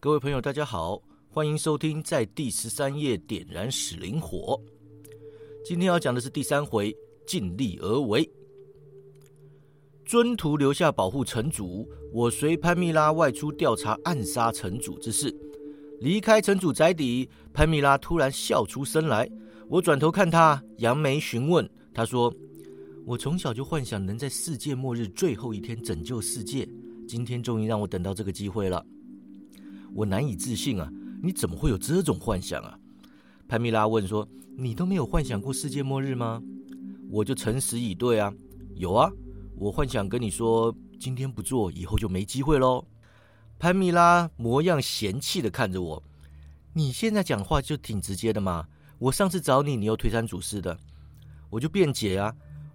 各位朋友，大家好，欢迎收听在第十三页点燃使灵火。今天要讲的是第三回尽力而为。尊徒留下保护城主，我随潘蜜拉外出调查暗杀城主之事。离开城主宅邸，潘蜜拉突然笑出声来。我转头看他，扬眉询问。他说：“我从小就幻想能在世界末日最后一天拯救世界，今天终于让我等到这个机会了。”我难以置信啊！你怎么会有这种幻想啊？潘蜜拉问说：“你都没有幻想过世界末日吗？”我就诚实以对啊，有啊，我幻想跟你说，今天不做，以后就没机会喽。潘蜜拉模样嫌弃的看着我：“你现在讲话就挺直接的嘛！我上次找你，你又推三阻四的，我就辩解啊，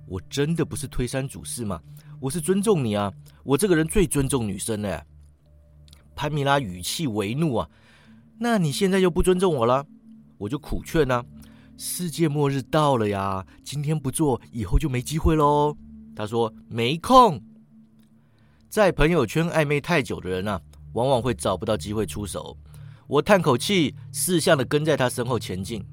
我真的不是推三阻四嘛，我是尊重你啊，我这个人最尊重女生嘞。”潘米拉语气为怒啊！那你现在又不尊重我了？我就苦劝啊：世界末日到了呀，今天不做，以后就没机会喽。他说没空。在朋友圈暧昧太久的人啊，往往会找不到机会出手。我叹口气，四向的跟在他身后前进。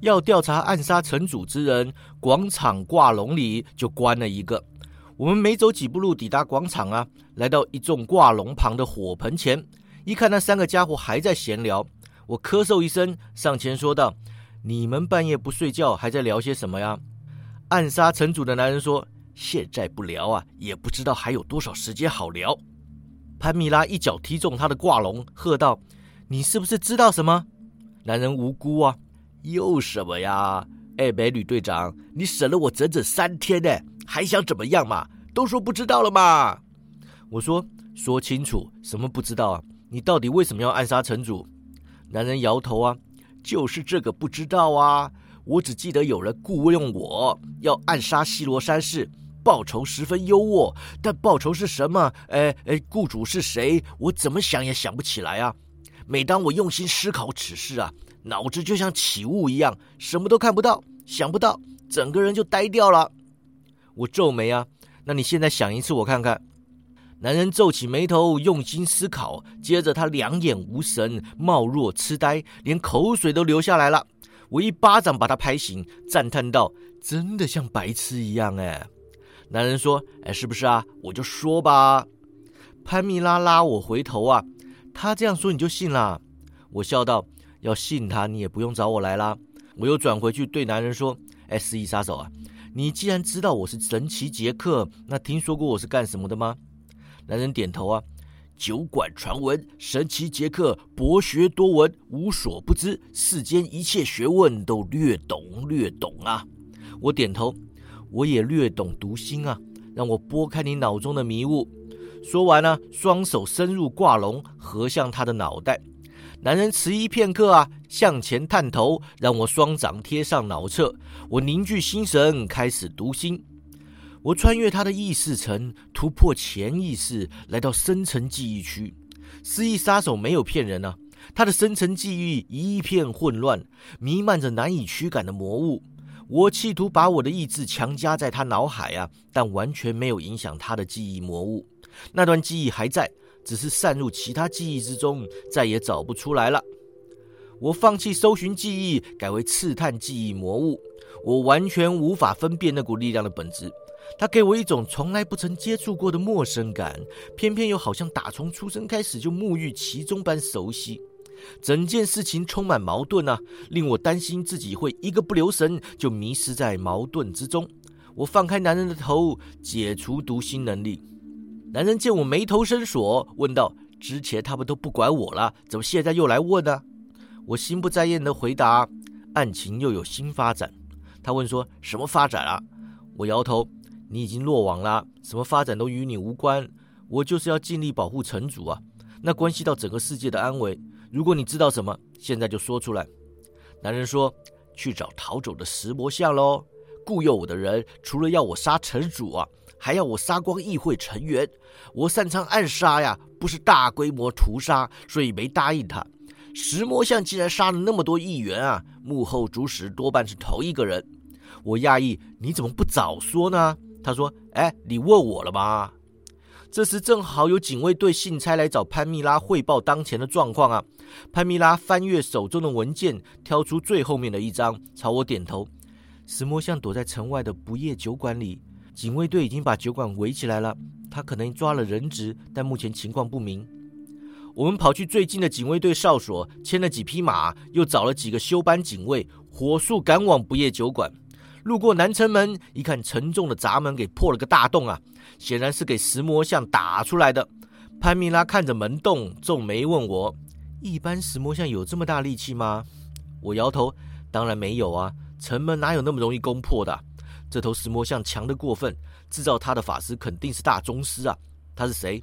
要调查暗杀城主之人，广场挂笼里就关了一个。我们没走几步路，抵达广场啊，来到一众挂龙旁的火盆前，一看那三个家伙还在闲聊，我咳嗽一声，上前说道：“你们半夜不睡觉，还在聊些什么呀？”暗杀城主的男人说：“现在不聊啊，也不知道还有多少时间好聊。”潘米拉一脚踢中他的挂龙，喝道：“你是不是知道什么？”男人无辜啊，又什么呀？哎，美女队长，你审了我整整三天呢。还想怎么样嘛？都说不知道了嘛！我说说清楚，什么不知道啊？你到底为什么要暗杀城主？男人摇头啊，就是这个不知道啊。我只记得有人雇佣我要暗杀西罗山氏，报酬十分优渥，但报酬是什么？哎哎，雇主是谁？我怎么想也想不起来啊！每当我用心思考此事啊，脑子就像起雾一样，什么都看不到，想不到，整个人就呆掉了。我皱眉啊，那你现在想一次，我看看。男人皱起眉头，用心思考，接着他两眼无神，貌若痴呆，连口水都流下来了。我一巴掌把他拍醒，赞叹道：“真的像白痴一样哎。”男人说：“哎，是不是啊？我就说吧。”潘蜜拉拉我回头啊，他这样说你就信啦？我笑道：“要信他，你也不用找我来啦。”我又转回去对男人说：“哎，失忆杀手啊！”你既然知道我是神奇杰克，那听说过我是干什么的吗？男人点头啊。酒馆传闻，神奇杰克博学多闻，无所不知，世间一切学问都略懂略懂啊。我点头，我也略懂读心啊。让我拨开你脑中的迷雾。说完呢，双手伸入挂笼，合向他的脑袋。男人迟疑片刻啊，向前探头，让我双掌贴上脑侧。我凝聚心神，开始读心。我穿越他的意识层，突破潜意识，来到深层记忆区。失忆杀手没有骗人啊，他的深层记忆一片混乱，弥漫着难以驱赶的魔物。我企图把我的意志强加在他脑海啊，但完全没有影响他的记忆魔物。那段记忆还在。只是散入其他记忆之中，再也找不出来了。我放弃搜寻记忆，改为刺探记忆魔物。我完全无法分辨那股力量的本质，它给我一种从来不曾接触过的陌生感，偏偏又好像打从出生开始就沐浴其中般熟悉。整件事情充满矛盾啊，令我担心自己会一个不留神就迷失在矛盾之中。我放开男人的头，解除读心能力。男人见我眉头深锁，问道：“之前他们都不管我了，怎么现在又来问呢？”我心不在焉的回答：“案情又有新发展。”他问说：“什么发展啊？”我摇头：“你已经落网了，什么发展都与你无关。我就是要尽力保护城主啊，那关系到整个世界的安危。如果你知道什么，现在就说出来。”男人说：“去找逃走的石魔像喽。雇佣我的人除了要我杀城主啊。”还要我杀光议会成员，我擅长暗杀呀，不是大规模屠杀，所以没答应他。石魔像竟然杀了那么多议员啊，幕后主使多半是同一个人。我讶异，你怎么不早说呢？他说：“哎，你问我了吗？”这时正好有警卫队信差来找潘蜜拉汇报当前的状况啊。潘蜜拉翻阅手中的文件，挑出最后面的一张，朝我点头。石魔像躲在城外的不夜酒馆里，警卫队已经把酒馆围起来了。他可能抓了人质，但目前情况不明。我们跑去最近的警卫队哨所，牵了几匹马，又找了几个休班警卫，火速赶往不夜酒馆。路过南城门，一看沉重的闸门给破了个大洞啊，显然是给石魔像打出来的。潘米拉看着门洞，皱眉问我：“一般石魔像有这么大力气吗？”我摇头：“当然没有啊。”城门哪有那么容易攻破的？这头石魔像强得过分，制造它的法师肯定是大宗师啊！他是谁？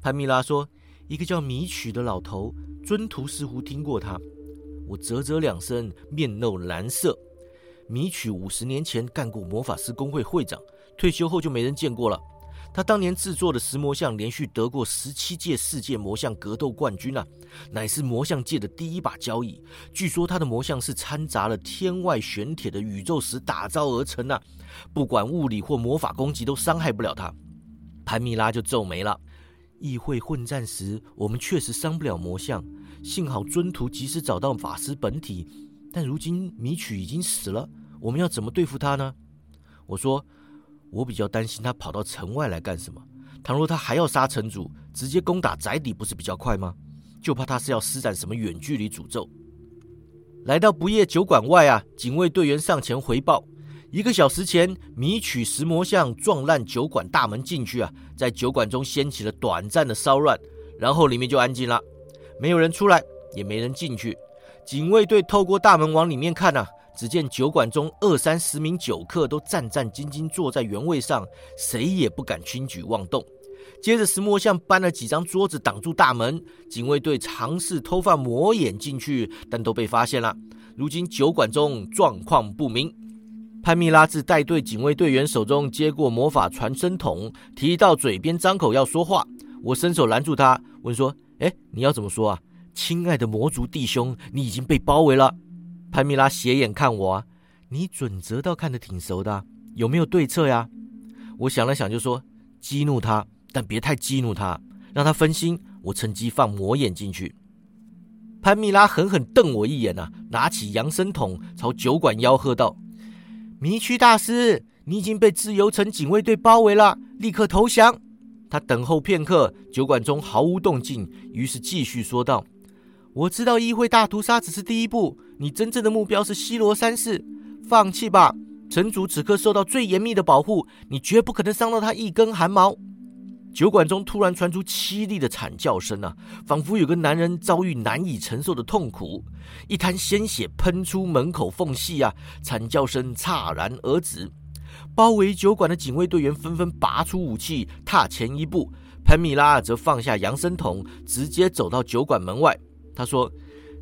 潘米拉说：“一个叫米曲的老头，尊徒似乎听过他。”我啧啧两声，面露蓝色。米曲五十年前干过魔法师工会会长，退休后就没人见过了。他当年制作的石魔像连续得过十七届世界魔像格斗冠军啊，乃是魔像界的第一把交椅。据说他的魔像是掺杂了天外玄铁的宇宙石打造而成啊，不管物理或魔法攻击都伤害不了他。潘米拉就皱眉了。议会混战时，我们确实伤不了魔像，幸好尊徒及时找到法师本体。但如今米曲已经死了，我们要怎么对付他呢？我说。我比较担心他跑到城外来干什么？倘若他还要杀城主，直接攻打宅邸不是比较快吗？就怕他是要施展什么远距离诅咒。来到不夜酒馆外啊，警卫队员上前回报：一个小时前，米曲石魔像撞烂酒馆大门进去啊，在酒馆中掀起了短暂的骚乱，然后里面就安静了，没有人出来，也没人进去。警卫队透过大门往里面看啊。只见酒馆中二三十名酒客都战战兢兢坐在原位上，谁也不敢轻举妄动。接着石魔像搬了几张桌子挡住大门，警卫队尝试偷放魔眼进去，但都被发现了。如今酒馆中状况不明。潘蜜拉自带队警卫队员手中接过魔法传声筒，提到嘴边张口要说话，我伸手拦住他，问说：“哎，你要怎么说啊？亲爱的魔族弟兄，你已经被包围了。”潘米拉斜眼看我，你准则倒看得挺熟的，有没有对策呀？我想了想，就说激怒他，但别太激怒他，让他分心。我趁机放魔眼进去。潘米拉狠狠瞪我一眼啊，拿起扬声筒朝酒馆吆喝道：“迷区大师，你已经被自由城警卫队包围了，立刻投降！”他等候片刻，酒馆中毫无动静，于是继续说道。我知道议会大屠杀只是第一步，你真正的目标是西罗三世。放弃吧，城主此刻受到最严密的保护，你绝不可能伤到他一根汗毛。酒馆中突然传出凄厉的惨叫声啊，仿佛有个男人遭遇难以承受的痛苦，一滩鲜血喷出门口缝隙啊，惨叫声戛然而止。包围酒馆的警卫队员纷纷拔出武器，踏前一步。潘米拉则放下扬声筒，直接走到酒馆门外。他说：“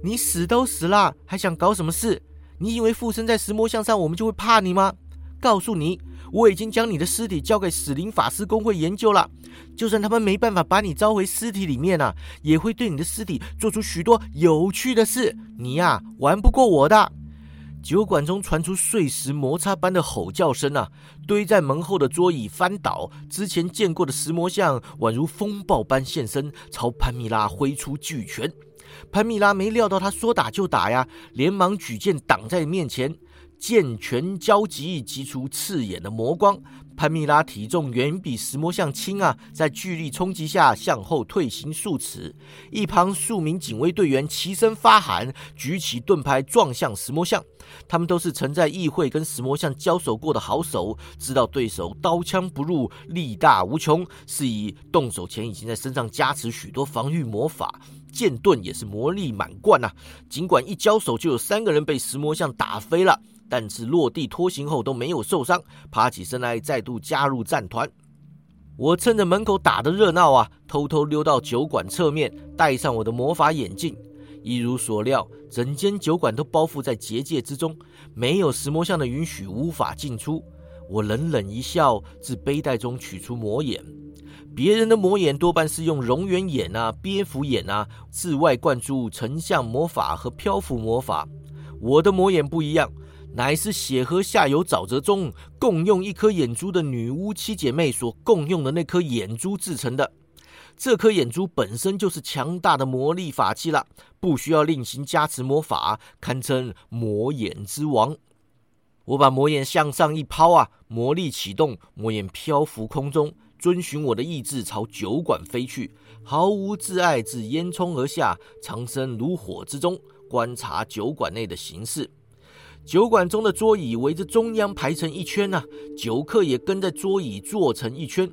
你死都死了，还想搞什么事？你以为附身在石魔像上，我们就会怕你吗？告诉你，我已经将你的尸体交给死灵法师工会研究了。就算他们没办法把你召回尸体里面啊，也会对你的尸体做出许多有趣的事。你呀，玩不过我的。”酒馆中传出碎石摩擦般的吼叫声啊！堆在门后的桌椅翻倒，之前见过的石魔像宛如风暴般现身，朝潘米拉挥出巨拳。潘米拉没料到他说打就打呀，连忙举剑挡在面前，剑拳交击，击出刺眼的魔光。潘米拉体重远比石魔像轻啊，在巨力冲击下向后退行数尺。一旁数名警卫队员齐声发喊，举起盾牌撞向石魔像。他们都是曾在议会跟石魔像交手过的好手，知道对手刀枪不入，力大无穷，是以动手前已经在身上加持许多防御魔法。剑盾也是魔力满贯呐，尽管一交手就有三个人被石魔像打飞了，但是落地拖行后都没有受伤，爬起身来再度加入战团。我趁着门口打的热闹啊，偷偷溜到酒馆侧面，戴上我的魔法眼镜。一如所料，整间酒馆都包覆在结界之中，没有石魔像的允许，无法进出。我冷冷一笑，自背带中取出魔眼。别人的魔眼多半是用熔岩眼啊、蝙蝠眼啊，自外灌注成像魔法和漂浮魔法。我的魔眼不一样，乃是血河下游沼泽中共用一颗眼珠的女巫七姐妹所共用的那颗眼珠制成的。这颗眼珠本身就是强大的魔力法器了，不需要另行加持魔法，堪称魔眼之王。我把魔眼向上一抛啊，魔力启动，魔眼漂浮空中，遵循我的意志朝酒馆飞去，毫无自碍，自烟囱而下，藏身炉火之中，观察酒馆内的形势。酒馆中的桌椅围着中央排成一圈呐，酒客也跟在桌椅坐成一圈。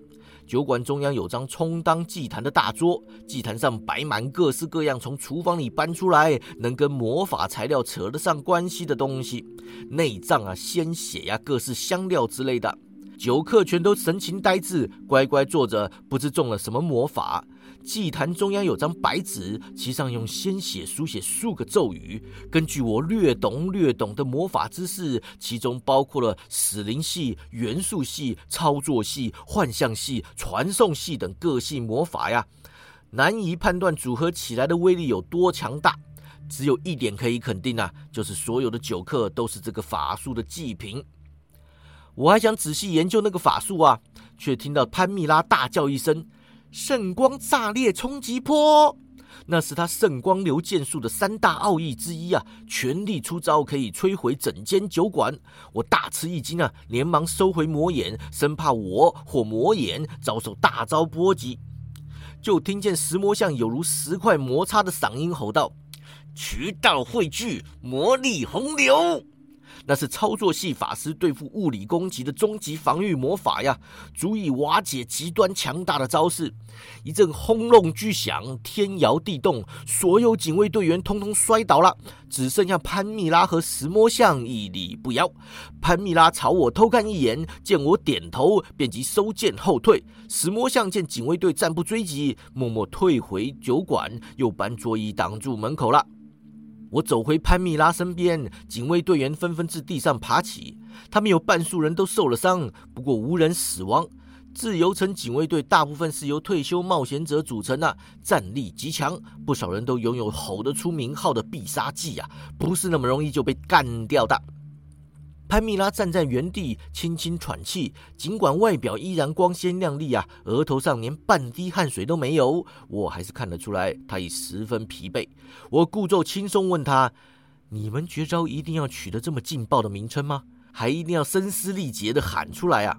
酒馆中央有张充当祭坛的大桌，祭坛上摆满各式各样从厨房里搬出来能跟魔法材料扯得上关系的东西，内脏啊、鲜血呀、各式香料之类的。酒客全都神情呆滞，乖乖坐着，不知中了什么魔法。祭坛中央有张白纸，其上用鲜血书写数个咒语。根据我略懂略懂的魔法知识，其中包括了死灵系、元素系、操作系、幻象系、传送系等各系魔法呀，难以判断组合起来的威力有多强大。只有一点可以肯定啊，就是所有的酒客都是这个法术的祭品。我还想仔细研究那个法术啊，却听到潘蜜拉大叫一声。圣光炸裂冲击波，那是他圣光流剑术的三大奥义之一啊！全力出招可以摧毁整间酒馆。我大吃一惊啊，连忙收回魔眼，生怕我或魔眼遭受大招波及。就听见石魔像有如石块摩擦的嗓音吼道：“渠道汇聚，魔力洪流。”那是操作系法师对付物理攻击的终极防御魔法呀，足以瓦解极端强大的招式。一阵轰隆巨响，天摇地动，所有警卫队员通通摔倒了，只剩下潘蜜拉和石魔像屹立不摇。潘蜜拉朝我偷看一眼，见我点头，便即收剑后退。石魔像见警卫队暂不追击，默默退回酒馆，又搬桌椅挡住门口了。我走回潘蜜拉身边，警卫队员纷纷自地上爬起，他们有半数人都受了伤，不过无人死亡。自由城警卫队大部分是由退休冒险者组成的，战力极强，不少人都拥有吼得出名号的必杀技啊，不是那么容易就被干掉的。潘蜜拉站在原地，轻轻喘气。尽管外表依然光鲜亮丽啊，额头上连半滴汗水都没有，我还是看得出来，她已十分疲惫。我故作轻松问她：“你们绝招一定要取得这么劲爆的名称吗？还一定要声嘶力竭的喊出来啊？”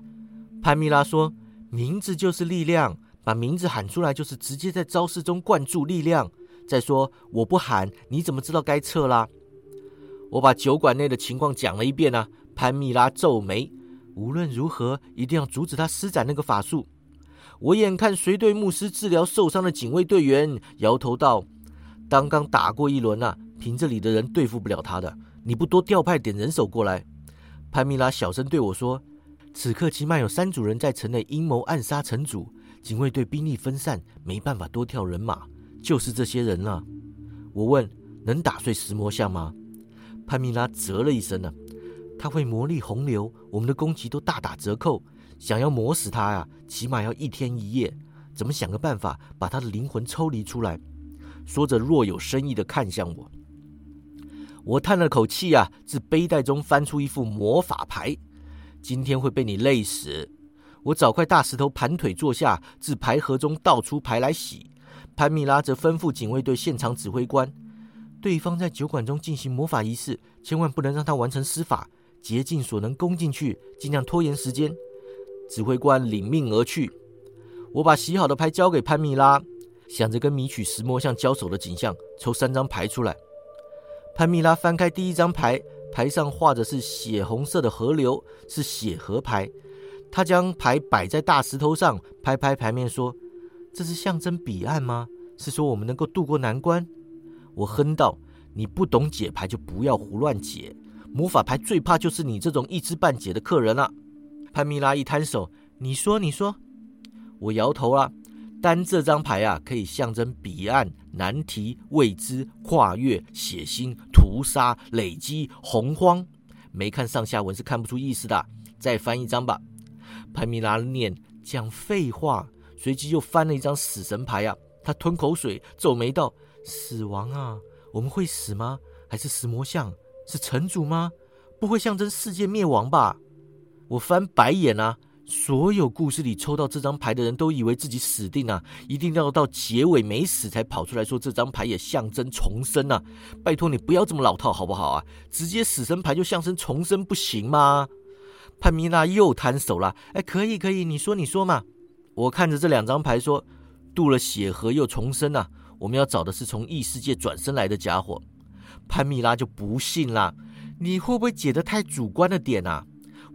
潘蜜拉说：“名字就是力量，把名字喊出来就是直接在招式中灌注力量。再说，我不喊，你怎么知道该撤啦？”我把酒馆内的情况讲了一遍啊。潘蜜拉皱眉，无论如何一定要阻止他施展那个法术。我眼看随队牧师治疗受伤的警卫队员，摇头道：“刚刚打过一轮啊，凭这里的人对付不了他的。你不多调派点人手过来？”潘蜜拉小声对我说：“此刻起码有三组人在城内阴谋暗杀城主，警卫队兵力分散，没办法多调人马，就是这些人了。”我问：“能打碎石魔像吗？”潘蜜拉啧了一声呢。他会魔力洪流，我们的攻击都大打折扣。想要磨死他呀，起码要一天一夜。怎么想个办法把他的灵魂抽离出来？说着，若有深意的看向我。我叹了口气呀，自背带中翻出一副魔法牌。今天会被你累死。我找块大石头盘腿坐下，自牌盒中倒出牌来洗。潘米拉则吩咐警卫队现场指挥官：对方在酒馆中进行魔法仪式，千万不能让他完成施法。竭尽所能攻进去，尽量拖延时间。指挥官领命而去。我把洗好的牌交给潘蜜拉，想着跟米曲石魔像交手的景象，抽三张牌出来。潘蜜拉翻开第一张牌，牌上画的是血红色的河流，是血河牌。他将牌摆在大石头上，拍拍牌面说：“这是象征彼岸吗？是说我们能够渡过难关？”我哼道：“你不懂解牌，就不要胡乱解。”魔法牌最怕就是你这种一知半解的客人了。潘蜜拉一摊手：“你说，你说。”我摇头了。单这张牌啊，可以象征彼岸、难题、未知、跨越、血腥、屠杀、累积、洪荒。没看上下文是看不出意思的。再翻一张吧。潘蜜拉念：“讲废话。”随即又翻了一张死神牌啊。他吞口水，皱眉道：“死亡啊，我们会死吗？还是死魔像？”是城主吗？不会象征世界灭亡吧？我翻白眼啊！所有故事里抽到这张牌的人都以为自己死定了，一定要到结尾没死才跑出来说这张牌也象征重生啊！拜托你不要这么老套好不好啊？直接死神牌就象征重生不行吗？潘米娜又摊手了，哎，可以可以，你说你说嘛。我看着这两张牌说，渡了血河又重生啊！我们要找的是从异世界转身来的家伙。潘米拉就不信啦，你会不会解得太主观了点啊？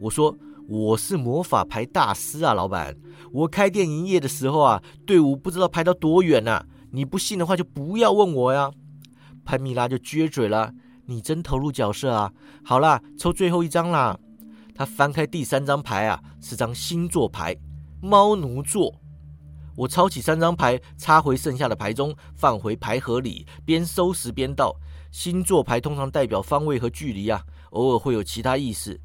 我说。我是魔法牌大师啊，老板！我开店营业的时候啊，队伍不知道排到多远呢。你不信的话，就不要问我呀。潘米拉就撅嘴了：“你真投入角色啊！”好啦，抽最后一张啦。他翻开第三张牌啊，是张星座牌——猫奴座。我抄起三张牌，插回剩下的牌中，放回牌盒里，边收拾边道：星座牌通常代表方位和距离啊，偶尔会有其他意思。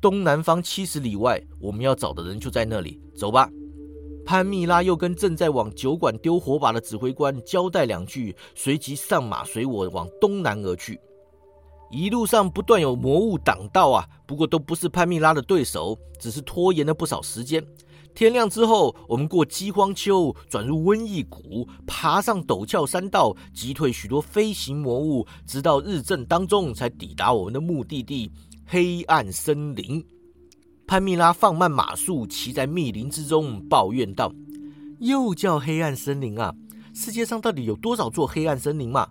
东南方七十里外，我们要找的人就在那里。走吧。潘蜜拉又跟正在往酒馆丢火把的指挥官交代两句，随即上马随我往东南而去。一路上不断有魔物挡道啊，不过都不是潘蜜拉的对手，只是拖延了不少时间。天亮之后，我们过饥荒丘，转入瘟疫谷，爬上陡峭山道，击退许多飞行魔物，直到日正当中才抵达我们的目的地。黑暗森林，潘蜜拉放慢马速，骑在密林之中，抱怨道：“又叫黑暗森林啊！世界上到底有多少座黑暗森林嘛？”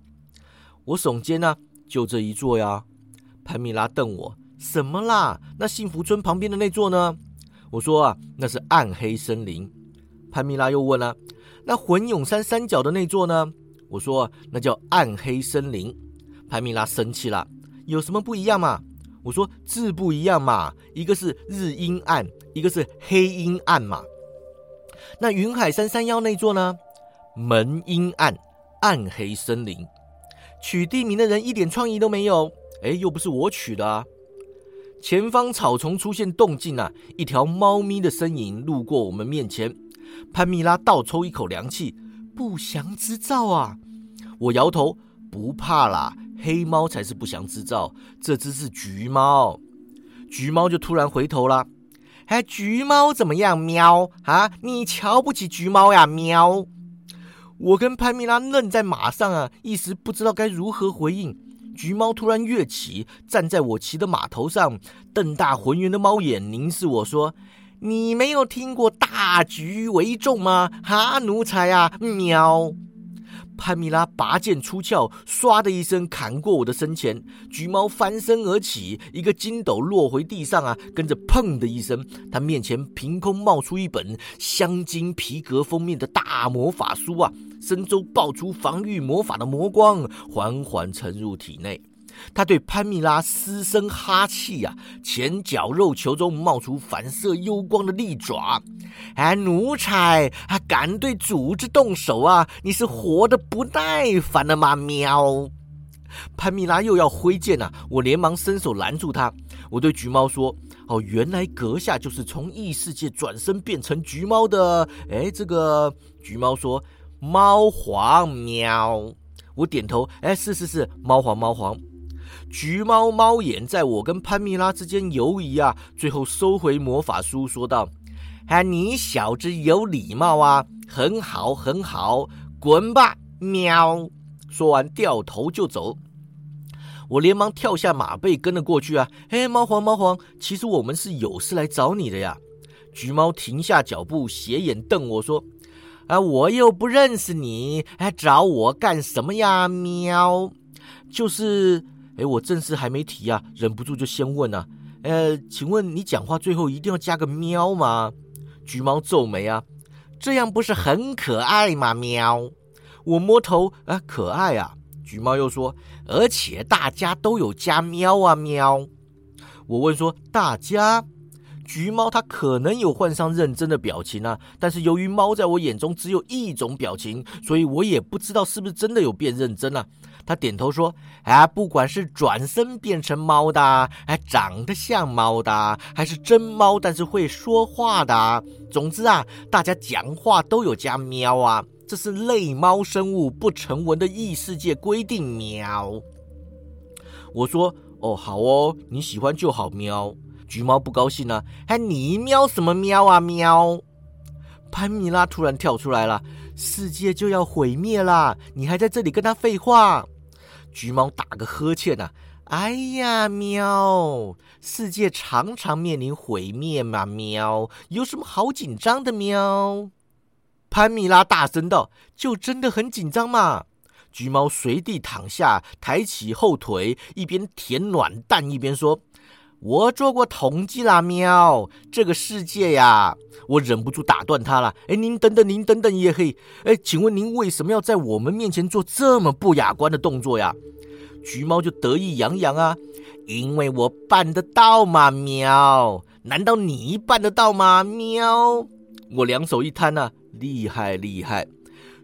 我耸肩呢，就这一座呀。潘蜜拉瞪我：“什么啦？那幸福村旁边的那座呢？”我说：“啊，那是暗黑森林。”潘蜜拉又问了：“那魂永山山脚的那座呢？”我说：“那叫暗黑森林。”潘蜜拉生气了：“有什么不一样嘛？”我说字不一样嘛，一个是日阴暗，一个是黑阴暗嘛。那云海山山腰那座呢？门阴暗，暗黑森林。取地名的人一点创意都没有。哎，又不是我取的啊。前方草丛出现动静啊，一条猫咪的身影路过我们面前。潘蜜拉倒抽一口凉气，不祥之兆啊！我摇头，不怕啦。黑猫才是不祥之兆，这只是橘猫。橘猫就突然回头了，哎，橘猫怎么样？喵啊！你瞧不起橘猫呀？喵！我跟潘蜜拉愣在马上啊，一时不知道该如何回应。橘猫突然跃起，站在我骑的马头上，瞪大浑圆的猫眼凝视我说：“你没有听过大局为重吗？哈，奴才啊！喵！”潘米拉拔剑出鞘，唰的一声砍过我的身前，橘猫翻身而起，一个筋斗落回地上啊，跟着砰的一声，他面前凭空冒出一本镶金皮革封面的大魔法书啊，身周爆出防御魔法的魔光，缓缓沉入体内。他对潘蜜拉嘶声哈气呀，前脚肉球中冒出反射幽光的利爪。哎，奴才啊，敢对主子动手啊？你是活得不耐烦了吗？喵！潘蜜拉又要挥剑了，我连忙伸手拦住他。我对橘猫说：“哦，原来阁下就是从异世界转身变成橘猫的。”哎，这个橘猫说：“猫皇喵。”我点头：“哎，是是是，猫皇猫皇。”橘猫猫眼在我跟潘蜜拉之间游移啊，最后收回魔法书，说道：“啊，你小子有礼貌啊，很好很好，滚吧，喵！”说完掉头就走。我连忙跳下马背跟了过去啊。嘿，猫皇猫皇，其实我们是有事来找你的呀。橘猫停下脚步，斜眼瞪我说：“啊，我又不认识你，还找我干什么呀？喵，就是。”哎，我正事还没提啊，忍不住就先问啊。呃，请问你讲话最后一定要加个喵吗？橘猫皱眉啊，这样不是很可爱吗？喵！我摸头啊，可爱啊。橘猫又说，而且大家都有加喵啊喵。我问说，大家？橘猫它可能有换上认真的表情啊，但是由于猫在我眼中只有一种表情，所以我也不知道是不是真的有变认真啊。他点头说：“啊，不管是转身变成猫的，哎，长得像猫的，还是真猫但是会说话的，总之啊，大家讲话都有加喵啊，这是类猫生物不成文的异世界规定。喵。”我说：“哦，好哦，你喜欢就好。喵。橘猫不高兴了，还你喵什么喵啊喵？潘米拉突然跳出来了，世界就要毁灭啦！你还在这里跟他废话？橘猫打个呵欠呐，哎呀喵！世界常常面临毁灭嘛喵，有什么好紧张的喵？潘米拉大声道：“就真的很紧张嘛！”橘猫随地躺下，抬起后腿，一边舔卵蛋一边说。我做过统计啦，喵！这个世界呀，我忍不住打断他了。哎，您等等，您等等也嘿。哎，请问您为什么要在我们面前做这么不雅观的动作呀？橘猫就得意洋洋啊，因为我办得到嘛，喵！难道你办得到吗，喵？我两手一摊呐，厉害厉害！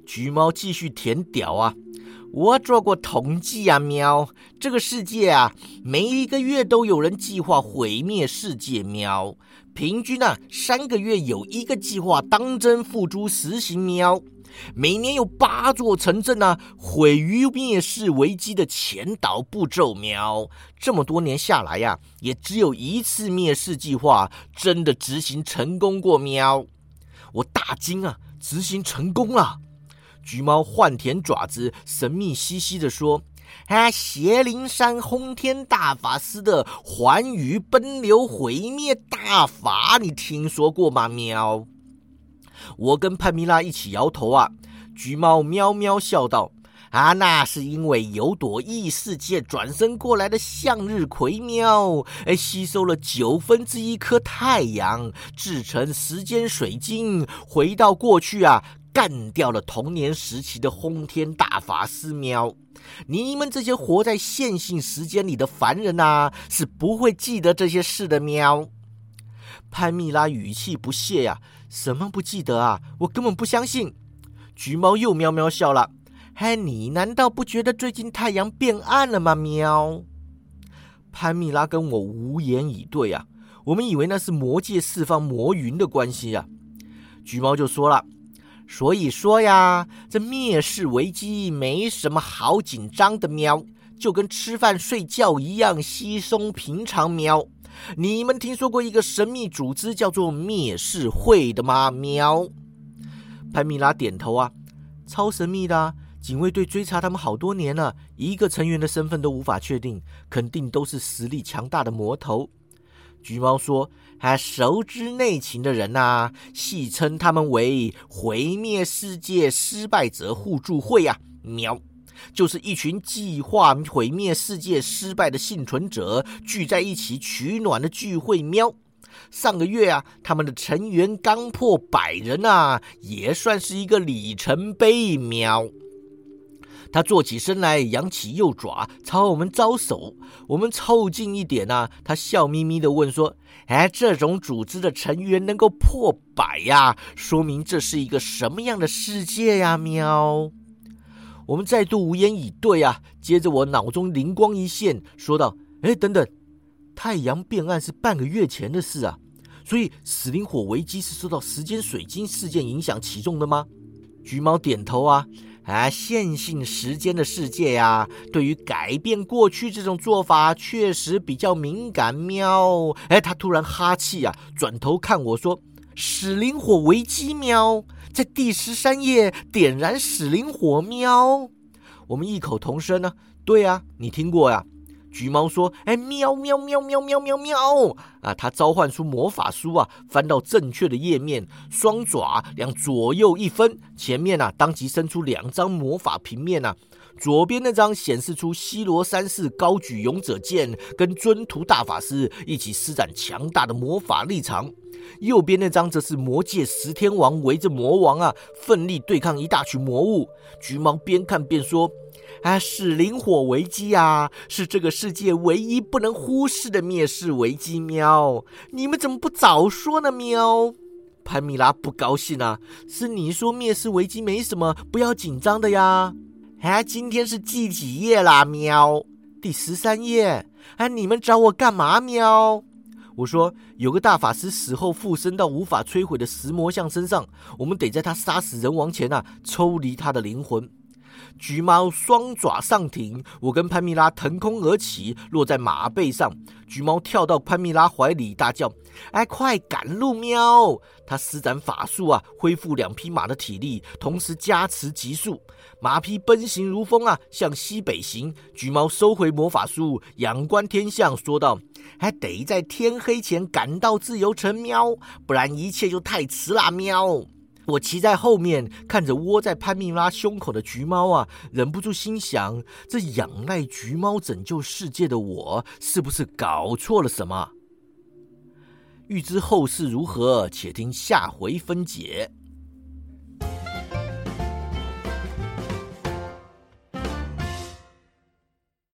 橘猫继续舔屌啊。我做过统计啊，喵！这个世界啊，每一个月都有人计划毁灭世界，喵！平均呢，三个月有一个计划当真付诸实行，喵！每年有八座城镇呢，毁于灭世危机的前导步骤，喵！这么多年下来呀，也只有一次灭世计划真的执行成功过，喵！我大惊啊，执行成功了！橘猫换舔爪子，神秘兮兮的说：“啊，邪灵山轰天大法师的环宇奔流毁灭大法，你听说过吗？”喵。我跟潘米拉一起摇头啊。橘猫喵喵笑道：“啊，那是因为有朵异世界转身过来的向日葵喵，哎，吸收了九分之一颗太阳，制成时间水晶，回到过去啊。”干掉了童年时期的轰天大法师喵！你们这些活在线性时间里的凡人呐，是不会记得这些事的喵！潘蜜拉语气不屑呀，什么不记得啊？我根本不相信！橘猫又喵喵笑了，嗨，你难道不觉得最近太阳变暗了吗？喵！潘蜜拉跟我无言以对啊，我们以为那是魔界释放魔云的关系啊。橘猫就说了。所以说呀，这灭世危机没什么好紧张的喵，就跟吃饭睡觉一样稀松平常喵。你们听说过一个神秘组织叫做灭世会的吗？喵。潘米拉点头啊，超神秘的，警卫队追查他们好多年了，一个成员的身份都无法确定，肯定都是实力强大的魔头。橘猫说：“还熟知内情的人呐，戏称他们为‘毁灭世界失败者互助会’呀。喵，就是一群计划毁灭世界失败的幸存者聚在一起取暖的聚会。喵，上个月啊，他们的成员刚破百人啊，也算是一个里程碑。喵。”他坐起身来，扬起右爪朝我们招手。我们凑近一点呐，他笑眯眯的问说：“哎，这种组织的成员能够破百呀，说明这是一个什么样的世界呀？”喵。我们再度无言以对啊。接着我脑中灵光一现，说道：“哎，等等，太阳变暗是半个月前的事啊，所以死灵火危机是受到时间水晶事件影响启动的吗？”橘猫点头啊。啊，线性时间的世界呀，对于改变过去这种做法确实比较敏感。喵！哎，他突然哈气呀，转头看我说：“死灵火危机。”喵，在第十三页点燃死灵火。喵，我们异口同声呢。对呀，你听过呀？橘猫说：“哎，喵喵喵喵喵喵喵！啊，他召唤出魔法书啊，翻到正确的页面，双爪两左右一分，前面啊，当即伸出两张魔法平面啊。左边那张显示出西罗三世高举勇者剑，跟尊徒大法师一起施展强大的魔法力场；右边那张则是魔界十天王围着魔王啊，奋力对抗一大群魔物。橘猫边看边说。”啊，死灵火危机啊，是这个世界唯一不能忽视的灭世危机。喵，你们怎么不早说呢？喵，潘米拉不高兴啊，是你说灭世危机没什么，不要紧张的呀。哎，今天是第几页啦？喵，第十三页。哎，你们找我干嘛？喵，我说有个大法师死后附身到无法摧毁的石魔像身上，我们得在他杀死人王前啊，抽离他的灵魂。橘猫双爪上挺，我跟潘蜜拉腾空而起，落在马背上。橘猫跳到潘蜜拉怀里，大叫：“哎，快赶路！”喵！他施展法术啊，恢复两匹马的体力，同时加持急速，马匹奔行如风啊，向西北行。橘猫收回魔法术，仰观天象，说道：“还得在天黑前赶到自由城，喵！不然一切就太迟啦，喵！”我骑在后面，看着窝在潘蜜拉胸口的橘猫啊，忍不住心想：这仰赖橘猫拯救世界的我，是不是搞错了什么？欲知后事如何，且听下回分解。